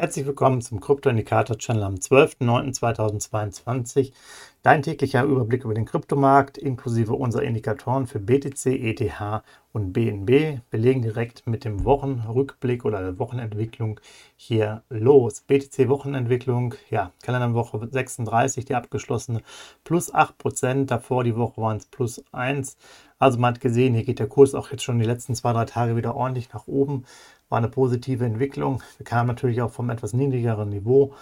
Herzlich willkommen zum Krypto-Indikator-Channel am 12.09.2022. Dein täglicher Überblick über den Kryptomarkt inklusive unserer Indikatoren für BTC, ETH und BNB. Wir legen direkt mit dem Wochenrückblick oder der Wochenentwicklung hier los. BTC-Wochenentwicklung, ja, Kalenderwoche 36, die abgeschlossene, plus 8%. Davor die Woche waren es plus 1. Also man hat gesehen, hier geht der Kurs auch jetzt schon die letzten zwei, drei Tage wieder ordentlich nach oben war eine positive Entwicklung. Wir kamen natürlich auch vom etwas niedrigeren Niveau.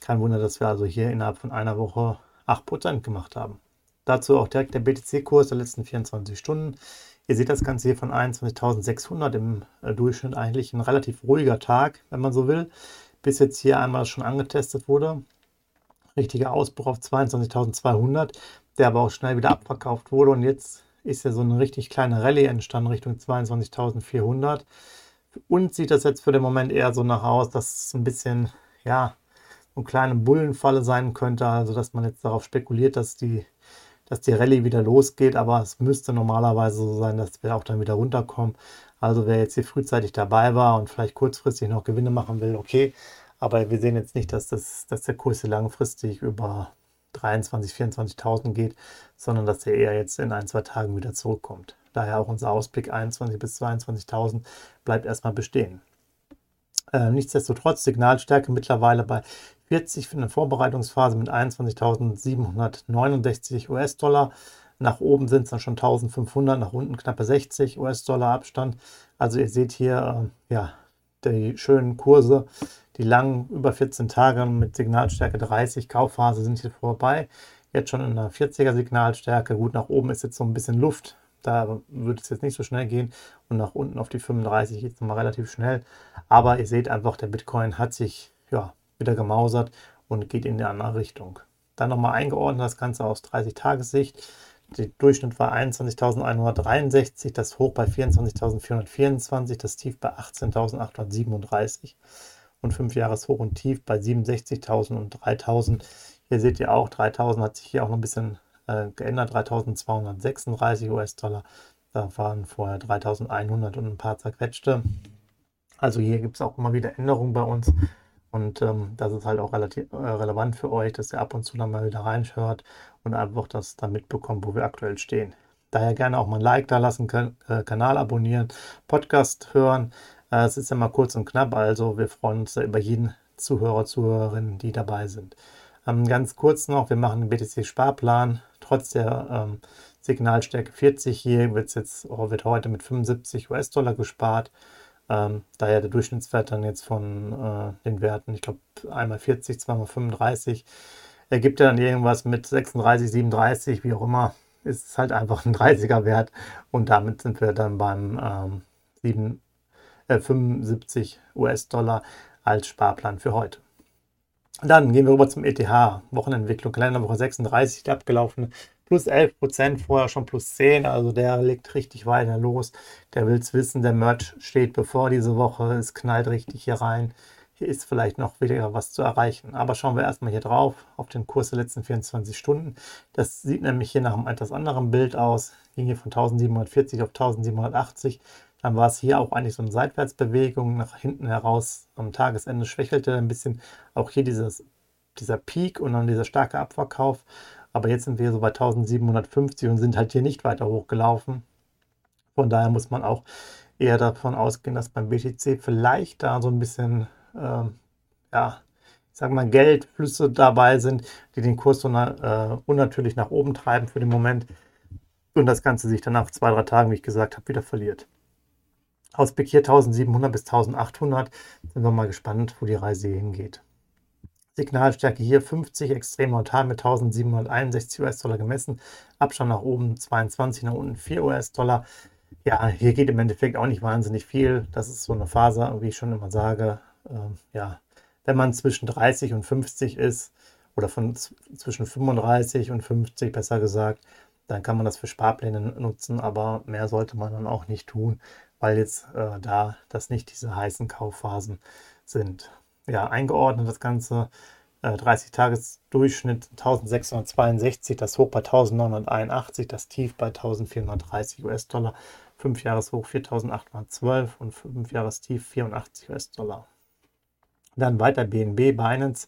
Kein Wunder, dass wir also hier innerhalb von einer Woche 8% gemacht haben. Dazu auch direkt der BTC-Kurs der letzten 24 Stunden. Ihr seht das Ganze hier von 21.600 im äh, Durchschnitt eigentlich ein relativ ruhiger Tag, wenn man so will, bis jetzt hier einmal schon angetestet wurde. Richtiger Ausbruch auf 22.200, der aber auch schnell wieder abverkauft wurde und jetzt ist ja so eine richtig kleine Rallye entstanden Richtung 22.400. Für uns sieht das jetzt für den Moment eher so nach aus, dass es ein bisschen, ja, eine kleine Bullenfalle sein könnte. Also, dass man jetzt darauf spekuliert, dass die, dass die Rallye wieder losgeht. Aber es müsste normalerweise so sein, dass wir auch dann wieder runterkommen. Also, wer jetzt hier frühzeitig dabei war und vielleicht kurzfristig noch Gewinne machen will, okay. Aber wir sehen jetzt nicht, dass, das, dass der Kurs hier langfristig über 23.000, 24.000 geht, sondern dass er eher jetzt in ein, zwei Tagen wieder zurückkommt. Daher auch unser Ausblick 21.000 bis 22.000 bleibt erstmal bestehen. Äh, nichtsdestotrotz Signalstärke mittlerweile bei 40 für eine Vorbereitungsphase mit 21.769 US-Dollar. Nach oben sind es dann schon 1500, nach unten knappe 60 US-Dollar Abstand. Also ihr seht hier äh, ja, die schönen Kurse, die langen über 14 Tage mit Signalstärke 30 Kaufphase sind hier vorbei. Jetzt schon in einer 40er Signalstärke. Gut, nach oben ist jetzt so ein bisschen Luft. Da wird es jetzt nicht so schnell gehen und nach unten auf die 35 geht es nochmal relativ schnell. Aber ihr seht einfach, der Bitcoin hat sich ja, wieder gemausert und geht in die andere Richtung. Dann nochmal eingeordnet das Ganze aus 30-Tages-Sicht. Der Durchschnitt war 21.163, das Hoch bei 24.424, das Tief bei 18.837 und 5 Jahres Hoch und Tief bei 67.000 und 3.000. Hier seht ihr auch, 3.000 hat sich hier auch noch ein bisschen äh, geändert, 3236 US-Dollar. Da waren vorher 3100 und ein paar zerquetschte. Also hier gibt es auch immer wieder Änderungen bei uns. Und ähm, das ist halt auch relativ äh, relevant für euch, dass ihr ab und zu dann mal wieder reinschaut und einfach das dann mitbekommt, wo wir aktuell stehen. Daher gerne auch mal ein Like da lassen, können, äh, Kanal abonnieren, Podcast hören. Äh, es ist immer kurz und knapp, also wir freuen uns über jeden Zuhörer, Zuhörerin, die dabei sind. Ähm, ganz kurz noch, wir machen den BTC-Sparplan. Trotz der ähm, Signalstärke 40 hier wird jetzt oh, wird heute mit 75 US-Dollar gespart. Ähm, daher der Durchschnittswert dann jetzt von äh, den Werten, ich glaube einmal 40, zweimal 35, ergibt ja dann irgendwas mit 36, 37, wie auch immer. Ist halt einfach ein 30er Wert und damit sind wir dann beim ähm, 7, äh, 75 US-Dollar als Sparplan für heute. Dann gehen wir rüber zum ETH. Wochenentwicklung, Kalenderwoche 36, der abgelaufene plus 11 Prozent, vorher schon plus 10, also der legt richtig weiter los. Der will es wissen, der Merch steht bevor diese Woche, es knallt richtig hier rein. Hier ist vielleicht noch wieder was zu erreichen. Aber schauen wir erstmal hier drauf, auf den Kurs der letzten 24 Stunden. Das sieht nämlich hier nach einem etwas anderen Bild aus. Ging hier von 1740 auf 1780. Dann war es hier auch eigentlich so eine Seitwärtsbewegung nach hinten heraus. Am Tagesende schwächelte ein bisschen auch hier dieses, dieser Peak und dann dieser starke Abverkauf. Aber jetzt sind wir so bei 1750 und sind halt hier nicht weiter hochgelaufen. Von daher muss man auch eher davon ausgehen, dass beim BTC vielleicht da so ein bisschen, ähm, ja, ich sag mal, Geldflüsse dabei sind, die den Kurs so äh, unnatürlich nach oben treiben für den Moment. Und das Ganze sich dann nach zwei, drei Tagen, wie ich gesagt habe, wieder verliert. Ausblick hier 1700 bis 1800. Sind wir mal gespannt, wo die Reise hingeht. Signalstärke hier 50, extrem neutral mit 1761 US-Dollar gemessen. Abstand nach oben 22, nach unten 4 US-Dollar. Ja, hier geht im Endeffekt auch nicht wahnsinnig viel. Das ist so eine Phase, wie ich schon immer sage. Ähm, ja, wenn man zwischen 30 und 50 ist, oder von zwischen 35 und 50 besser gesagt, dann kann man das für Sparpläne nutzen, aber mehr sollte man dann auch nicht tun, weil jetzt äh, da das nicht diese heißen Kaufphasen sind. Ja, eingeordnet das Ganze 30-Tages-Durchschnitt äh, 1662, das Hoch bei 1981, das Tief bei 1430 US-Dollar, 5-Jahres-Hoch 4812 und 5-Jahres-Tief 84 US-Dollar. Dann weiter BNB, Binance.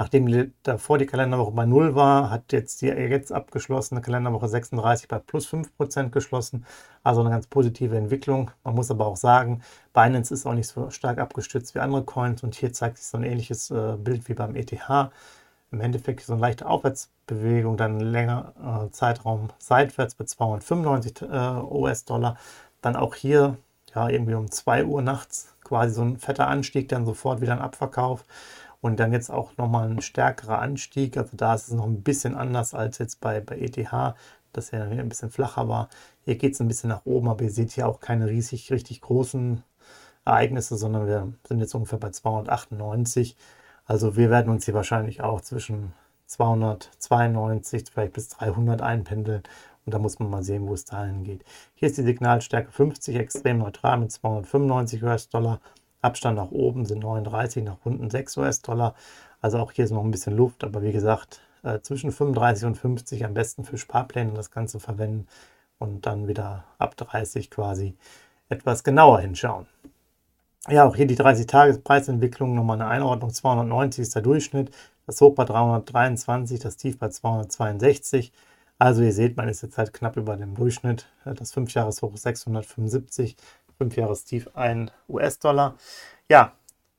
Nachdem davor die Kalenderwoche bei 0 war, hat jetzt die jetzt abgeschlossene Kalenderwoche 36 bei plus 5% geschlossen. Also eine ganz positive Entwicklung. Man muss aber auch sagen, Binance ist auch nicht so stark abgestützt wie andere Coins und hier zeigt sich so ein ähnliches äh, Bild wie beim ETH. Im Endeffekt so eine leichte Aufwärtsbewegung, dann länger äh, Zeitraum seitwärts bei 295 äh, US-Dollar. Dann auch hier ja irgendwie um 2 Uhr nachts quasi so ein fetter Anstieg, dann sofort wieder ein Abverkauf und dann jetzt auch nochmal ein stärkerer Anstieg. Also da ist es noch ein bisschen anders als jetzt bei, bei ETH, das ja ein bisschen flacher war. Hier geht es ein bisschen nach oben, aber ihr seht hier auch keine riesig, richtig großen Ereignisse, sondern wir sind jetzt ungefähr bei 298. Also wir werden uns hier wahrscheinlich auch zwischen 292, vielleicht bis 300 einpendeln. Und da muss man mal sehen, wo es dahin geht. Hier ist die Signalstärke 50, extrem neutral mit 295 US-Dollar. Abstand nach oben sind 39, nach unten 6 US-Dollar. Also auch hier ist noch ein bisschen Luft, aber wie gesagt, äh, zwischen 35 und 50 am besten für Sparpläne das Ganze verwenden und dann wieder ab 30 quasi etwas genauer hinschauen. Ja, auch hier die 30-Tages-Preisentwicklung, nochmal eine Einordnung, 290 ist der Durchschnitt, das Hoch bei 323, das Tief bei 262. Also ihr seht, man ist jetzt halt knapp über dem Durchschnitt. Das 5-Jahres-Hoch ist 675, 5-Jahres-Tief 1 US-Dollar. Ja,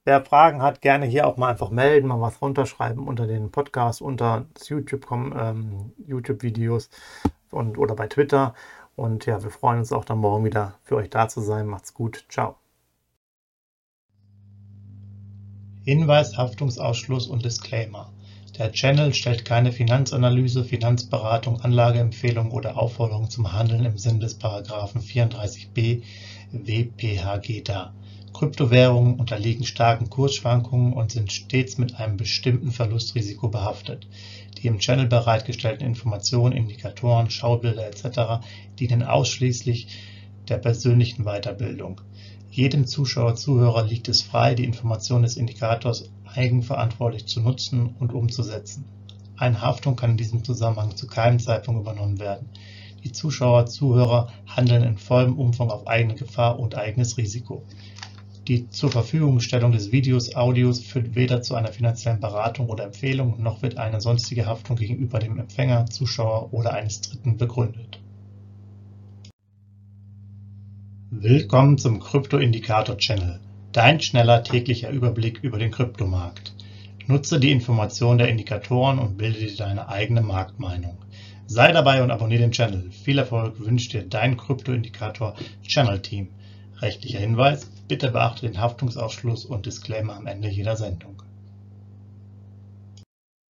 wer Fragen hat, gerne hier auch mal einfach melden, mal was runterschreiben unter den Podcast, unter YouTube-Videos ähm, YouTube oder bei Twitter. Und ja, wir freuen uns auch dann morgen wieder für euch da zu sein. Macht's gut. Ciao. Hinweis, Haftungsausschluss und Disclaimer. Der Channel stellt keine Finanzanalyse, Finanzberatung, Anlageempfehlung oder Aufforderung zum Handeln im Sinne des Paragraphen 34b WPHG dar. Kryptowährungen unterliegen starken Kursschwankungen und sind stets mit einem bestimmten Verlustrisiko behaftet. Die im Channel bereitgestellten Informationen, Indikatoren, Schaubilder etc. dienen ausschließlich der persönlichen Weiterbildung. Jedem Zuschauer/Zuhörer liegt es frei, die Informationen des Indikators eigenverantwortlich zu nutzen und umzusetzen. Eine Haftung kann in diesem Zusammenhang zu keinem Zeitpunkt übernommen werden. Die Zuschauer/Zuhörer handeln in vollem Umfang auf eigene Gefahr und eigenes Risiko. Die Zurverfügungstellung des Videos, Audios führt weder zu einer finanziellen Beratung oder Empfehlung, noch wird eine sonstige Haftung gegenüber dem Empfänger, Zuschauer oder eines Dritten begründet. Willkommen zum Krypto-Indikator Channel, dein schneller täglicher Überblick über den Kryptomarkt. Nutze die Informationen der Indikatoren und bilde dir deine eigene Marktmeinung. Sei dabei und abonniere den Channel. Viel Erfolg wünscht dir dein Krypto-Indikator Channel Team. Rechtlicher Hinweis, bitte beachte den Haftungsausschluss und Disclaimer am Ende jeder Sendung.